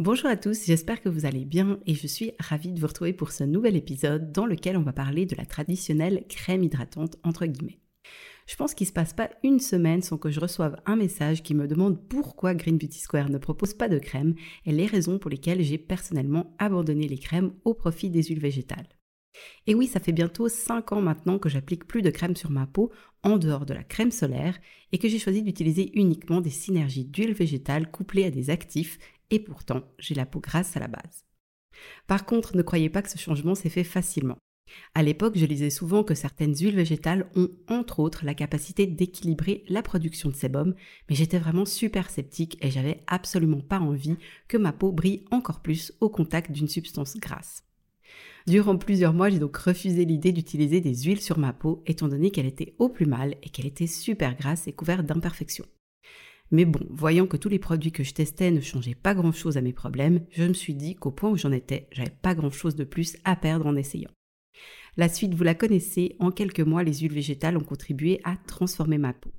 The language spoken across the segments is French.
Bonjour à tous, j'espère que vous allez bien et je suis ravie de vous retrouver pour ce nouvel épisode dans lequel on va parler de la traditionnelle crème hydratante entre guillemets. Je pense qu'il ne se passe pas une semaine sans que je reçoive un message qui me demande pourquoi Green Beauty Square ne propose pas de crème et les raisons pour lesquelles j'ai personnellement abandonné les crèmes au profit des huiles végétales. Et oui, ça fait bientôt 5 ans maintenant que j'applique plus de crème sur ma peau en dehors de la crème solaire et que j'ai choisi d'utiliser uniquement des synergies d'huile végétale couplées à des actifs et pourtant j'ai la peau grasse à la base. Par contre, ne croyez pas que ce changement s'est fait facilement. À l'époque, je lisais souvent que certaines huiles végétales ont entre autres la capacité d'équilibrer la production de sébum, mais j'étais vraiment super sceptique et j'avais absolument pas envie que ma peau brille encore plus au contact d'une substance grasse. Durant plusieurs mois, j'ai donc refusé l'idée d'utiliser des huiles sur ma peau, étant donné qu'elle était au plus mal et qu'elle était super grasse et couverte d'imperfections. Mais bon, voyant que tous les produits que je testais ne changeaient pas grand-chose à mes problèmes, je me suis dit qu'au point où j'en étais, j'avais pas grand-chose de plus à perdre en essayant. La suite, vous la connaissez, en quelques mois, les huiles végétales ont contribué à transformer ma peau.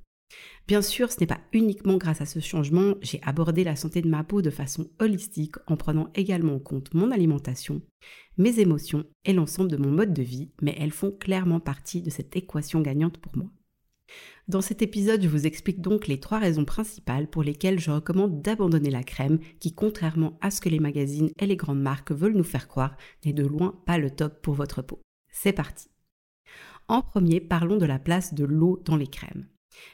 Bien sûr, ce n'est pas uniquement grâce à ce changement, j'ai abordé la santé de ma peau de façon holistique en prenant également en compte mon alimentation, mes émotions et l'ensemble de mon mode de vie, mais elles font clairement partie de cette équation gagnante pour moi. Dans cet épisode, je vous explique donc les trois raisons principales pour lesquelles je recommande d'abandonner la crème qui, contrairement à ce que les magazines et les grandes marques veulent nous faire croire, n'est de loin pas le top pour votre peau. C'est parti. En premier, parlons de la place de l'eau dans les crèmes.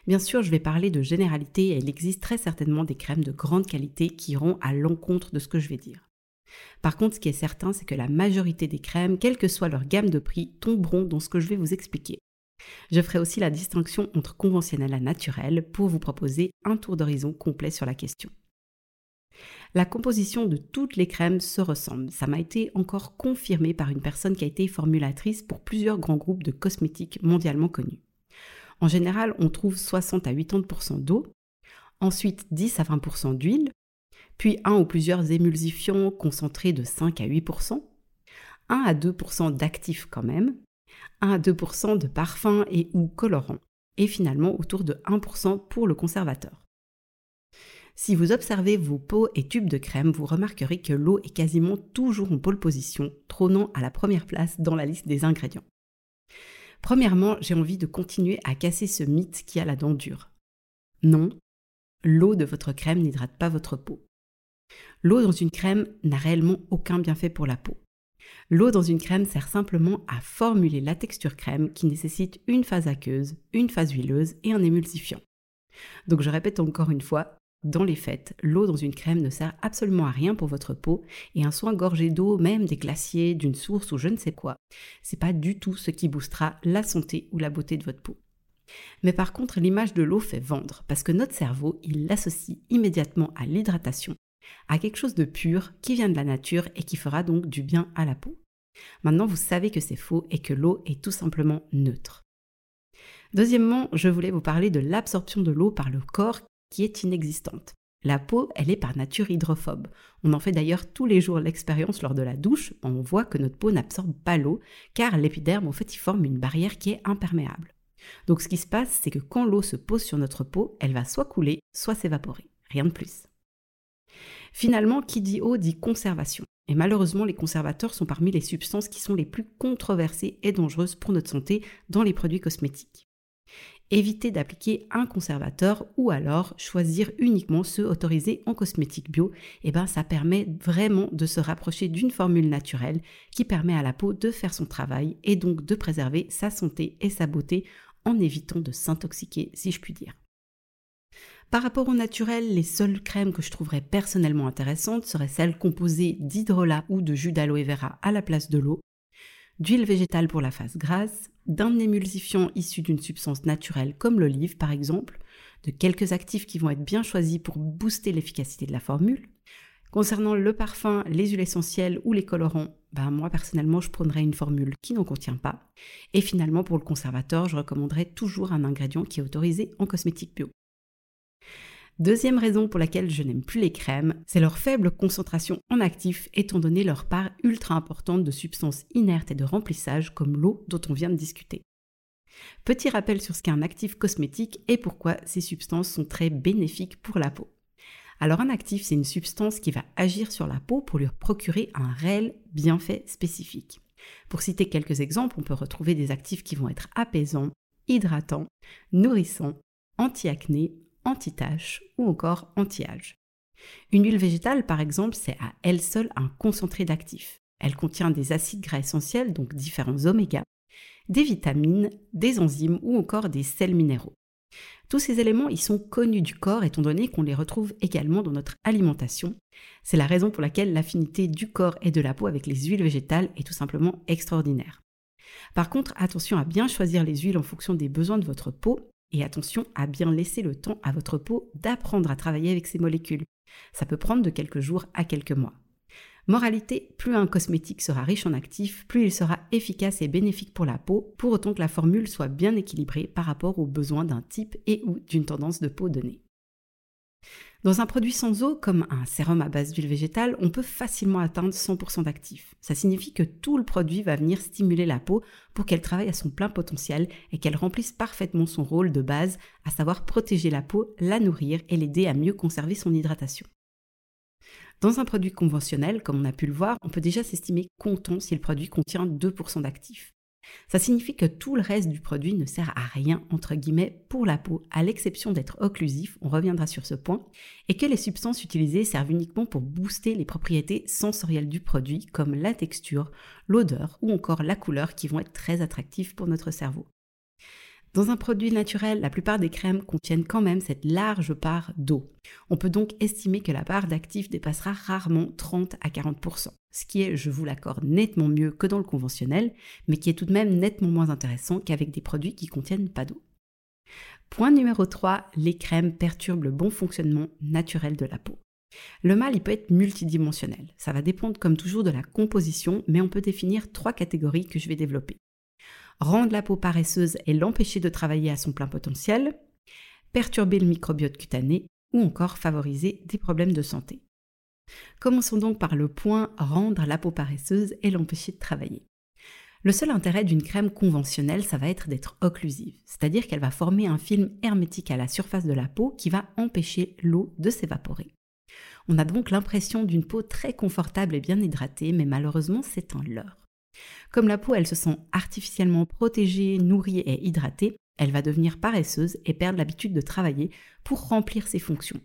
Bien sûr, je vais parler de généralité et il existe très certainement des crèmes de grande qualité qui iront à l'encontre de ce que je vais dire. Par contre, ce qui est certain, c'est que la majorité des crèmes, quelle que soit leur gamme de prix, tomberont dans ce que je vais vous expliquer. Je ferai aussi la distinction entre conventionnel et naturel pour vous proposer un tour d'horizon complet sur la question. La composition de toutes les crèmes se ressemble. Ça m'a été encore confirmé par une personne qui a été formulatrice pour plusieurs grands groupes de cosmétiques mondialement connus. En général, on trouve 60 à 80% d'eau, ensuite 10 à 20% d'huile, puis un ou plusieurs émulsifiants concentrés de 5 à 8%, 1 à 2% d'actifs quand même, 1 à 2% de parfum et ou colorant, et finalement autour de 1% pour le conservateur. Si vous observez vos pots et tubes de crème, vous remarquerez que l'eau est quasiment toujours en pole position, trônant à la première place dans la liste des ingrédients. Premièrement, j'ai envie de continuer à casser ce mythe qui a la dent dure. Non, l'eau de votre crème n'hydrate pas votre peau. L'eau dans une crème n'a réellement aucun bienfait pour la peau. L'eau dans une crème sert simplement à formuler la texture crème qui nécessite une phase aqueuse, une phase huileuse et un émulsifiant. Donc je répète encore une fois, dans les faits, l'eau dans une crème ne sert absolument à rien pour votre peau et un soin gorgé d'eau, même des glaciers, d'une source ou je ne sais quoi, c'est pas du tout ce qui boostera la santé ou la beauté de votre peau. Mais par contre, l'image de l'eau fait vendre parce que notre cerveau, il l'associe immédiatement à l'hydratation à quelque chose de pur qui vient de la nature et qui fera donc du bien à la peau. Maintenant, vous savez que c'est faux et que l'eau est tout simplement neutre. Deuxièmement, je voulais vous parler de l'absorption de l'eau par le corps qui est inexistante. La peau, elle est par nature hydrophobe. On en fait d'ailleurs tous les jours l'expérience lors de la douche. On voit que notre peau n'absorbe pas l'eau car l'épiderme, en fait, il forme une barrière qui est imperméable. Donc ce qui se passe, c'est que quand l'eau se pose sur notre peau, elle va soit couler, soit s'évaporer. Rien de plus. Finalement, qui dit eau dit conservation. Et malheureusement, les conservateurs sont parmi les substances qui sont les plus controversées et dangereuses pour notre santé dans les produits cosmétiques. Évitez d'appliquer un conservateur ou alors choisir uniquement ceux autorisés en cosmétique bio. Et eh ben, ça permet vraiment de se rapprocher d'une formule naturelle qui permet à la peau de faire son travail et donc de préserver sa santé et sa beauté en évitant de s'intoxiquer, si je puis dire. Par rapport au naturel, les seules crèmes que je trouverais personnellement intéressantes seraient celles composées d'hydrolat ou de jus d'aloe vera à la place de l'eau, d'huile végétale pour la face grasse, d'un émulsifiant issu d'une substance naturelle comme l'olive par exemple, de quelques actifs qui vont être bien choisis pour booster l'efficacité de la formule, Concernant le parfum, les huiles essentielles ou les colorants, ben moi personnellement je prendrais une formule qui n'en contient pas. Et finalement pour le conservateur, je recommanderais toujours un ingrédient qui est autorisé en cosmétique bio. Deuxième raison pour laquelle je n'aime plus les crèmes, c'est leur faible concentration en actifs étant donné leur part ultra importante de substances inertes et de remplissage comme l'eau dont on vient de discuter. Petit rappel sur ce qu'est un actif cosmétique et pourquoi ces substances sont très bénéfiques pour la peau. Alors un actif, c'est une substance qui va agir sur la peau pour lui procurer un réel bienfait spécifique. Pour citer quelques exemples, on peut retrouver des actifs qui vont être apaisants, hydratants, nourrissants, anti-acné, anti-taches ou encore anti-âge. Une huile végétale, par exemple, c'est à elle seule un concentré d'actifs. Elle contient des acides gras essentiels, donc différents oméga, des vitamines, des enzymes ou encore des sels minéraux. Tous ces éléments, ils sont connus du corps étant donné qu'on les retrouve également dans notre alimentation. C'est la raison pour laquelle l'affinité du corps et de la peau avec les huiles végétales est tout simplement extraordinaire. Par contre, attention à bien choisir les huiles en fonction des besoins de votre peau et attention à bien laisser le temps à votre peau d'apprendre à travailler avec ces molécules. Ça peut prendre de quelques jours à quelques mois. Moralité, plus un cosmétique sera riche en actifs, plus il sera efficace et bénéfique pour la peau, pour autant que la formule soit bien équilibrée par rapport aux besoins d'un type et ou d'une tendance de peau donnée. Dans un produit sans eau, comme un sérum à base d'huile végétale, on peut facilement atteindre 100% d'actifs. Ça signifie que tout le produit va venir stimuler la peau pour qu'elle travaille à son plein potentiel et qu'elle remplisse parfaitement son rôle de base, à savoir protéger la peau, la nourrir et l'aider à mieux conserver son hydratation. Dans un produit conventionnel, comme on a pu le voir, on peut déjà s'estimer content si le produit contient 2% d'actifs. Ça signifie que tout le reste du produit ne sert à rien, entre guillemets, pour la peau, à l'exception d'être occlusif, on reviendra sur ce point, et que les substances utilisées servent uniquement pour booster les propriétés sensorielles du produit, comme la texture, l'odeur ou encore la couleur qui vont être très attractives pour notre cerveau. Dans un produit naturel, la plupart des crèmes contiennent quand même cette large part d'eau. On peut donc estimer que la part d'actifs dépassera rarement 30 à 40%, ce qui est, je vous l'accorde, nettement mieux que dans le conventionnel, mais qui est tout de même nettement moins intéressant qu'avec des produits qui contiennent pas d'eau. Point numéro 3, les crèmes perturbent le bon fonctionnement naturel de la peau. Le mal, il peut être multidimensionnel. Ça va dépendre comme toujours de la composition, mais on peut définir trois catégories que je vais développer rendre la peau paresseuse et l'empêcher de travailler à son plein potentiel, perturber le microbiote cutané ou encore favoriser des problèmes de santé. Commençons donc par le point rendre la peau paresseuse et l'empêcher de travailler. Le seul intérêt d'une crème conventionnelle, ça va être d'être occlusive, c'est-à-dire qu'elle va former un film hermétique à la surface de la peau qui va empêcher l'eau de s'évaporer. On a donc l'impression d'une peau très confortable et bien hydratée, mais malheureusement c'est un leurre. Comme la peau, elle se sent artificiellement protégée, nourrie et hydratée, elle va devenir paresseuse et perdre l'habitude de travailler pour remplir ses fonctions.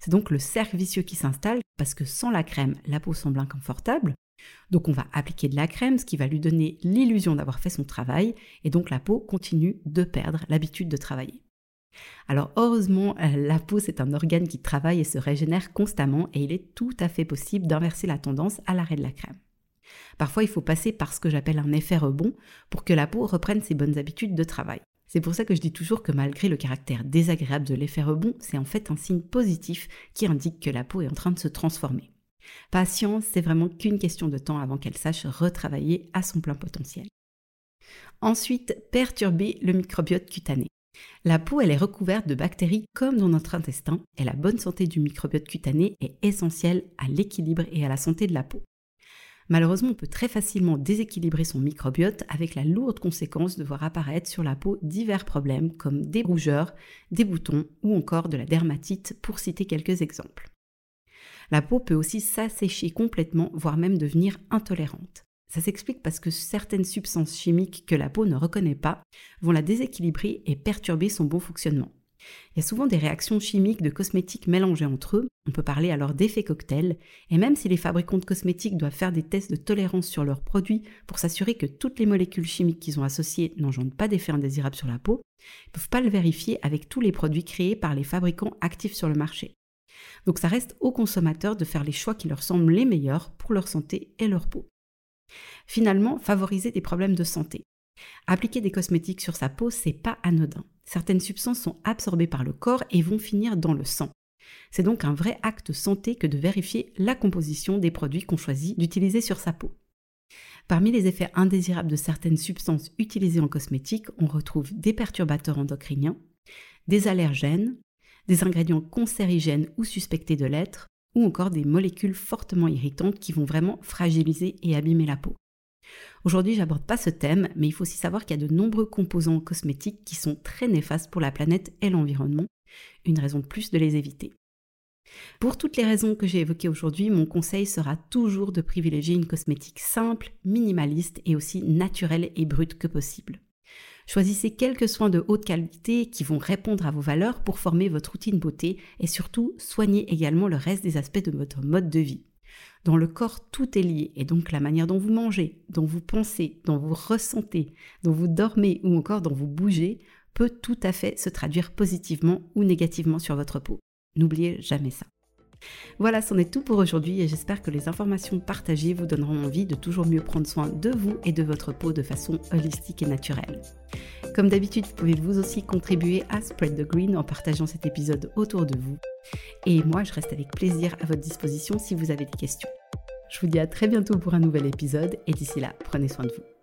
C'est donc le cercle vicieux qui s'installe parce que sans la crème, la peau semble inconfortable. Donc on va appliquer de la crème, ce qui va lui donner l'illusion d'avoir fait son travail, et donc la peau continue de perdre l'habitude de travailler. Alors heureusement, la peau c'est un organe qui travaille et se régénère constamment, et il est tout à fait possible d'inverser la tendance à l'arrêt de la crème. Parfois, il faut passer par ce que j'appelle un effet rebond pour que la peau reprenne ses bonnes habitudes de travail. C'est pour ça que je dis toujours que malgré le caractère désagréable de l'effet rebond, c'est en fait un signe positif qui indique que la peau est en train de se transformer. Patience, c'est vraiment qu'une question de temps avant qu'elle sache retravailler à son plein potentiel. Ensuite, perturber le microbiote cutané. La peau, elle est recouverte de bactéries comme dans notre intestin et la bonne santé du microbiote cutané est essentielle à l'équilibre et à la santé de la peau. Malheureusement, on peut très facilement déséquilibrer son microbiote avec la lourde conséquence de voir apparaître sur la peau divers problèmes comme des rougeurs, des boutons ou encore de la dermatite pour citer quelques exemples. La peau peut aussi s'assécher complètement, voire même devenir intolérante. Ça s'explique parce que certaines substances chimiques que la peau ne reconnaît pas vont la déséquilibrer et perturber son bon fonctionnement. Il y a souvent des réactions chimiques de cosmétiques mélangées entre eux, on peut parler alors d'effet cocktail, et même si les fabricants de cosmétiques doivent faire des tests de tolérance sur leurs produits pour s'assurer que toutes les molécules chimiques qu'ils ont associées n'engendrent pas d'effet indésirable sur la peau, ils ne peuvent pas le vérifier avec tous les produits créés par les fabricants actifs sur le marché. Donc ça reste aux consommateurs de faire les choix qui leur semblent les meilleurs pour leur santé et leur peau. Finalement, favoriser des problèmes de santé. Appliquer des cosmétiques sur sa peau, c'est pas anodin. Certaines substances sont absorbées par le corps et vont finir dans le sang. C'est donc un vrai acte santé que de vérifier la composition des produits qu'on choisit d'utiliser sur sa peau. Parmi les effets indésirables de certaines substances utilisées en cosmétique, on retrouve des perturbateurs endocriniens, des allergènes, des ingrédients cancérigènes ou suspectés de l'être, ou encore des molécules fortement irritantes qui vont vraiment fragiliser et abîmer la peau. Aujourd'hui, j'aborde pas ce thème, mais il faut aussi savoir qu'il y a de nombreux composants cosmétiques qui sont très néfastes pour la planète et l'environnement, une raison de plus de les éviter. Pour toutes les raisons que j'ai évoquées aujourd'hui, mon conseil sera toujours de privilégier une cosmétique simple, minimaliste et aussi naturelle et brute que possible. Choisissez quelques soins de haute qualité qui vont répondre à vos valeurs pour former votre routine beauté et surtout soignez également le reste des aspects de votre mode de vie. Dans le corps, tout est lié et donc la manière dont vous mangez, dont vous pensez, dont vous ressentez, dont vous dormez ou encore dont vous bougez peut tout à fait se traduire positivement ou négativement sur votre peau. N'oubliez jamais ça. Voilà, c'en est tout pour aujourd'hui et j'espère que les informations partagées vous donneront envie de toujours mieux prendre soin de vous et de votre peau de façon holistique et naturelle. Comme d'habitude, vous pouvez vous aussi contribuer à Spread the Green en partageant cet épisode autour de vous. Et moi, je reste avec plaisir à votre disposition si vous avez des questions. Je vous dis à très bientôt pour un nouvel épisode et d'ici là, prenez soin de vous.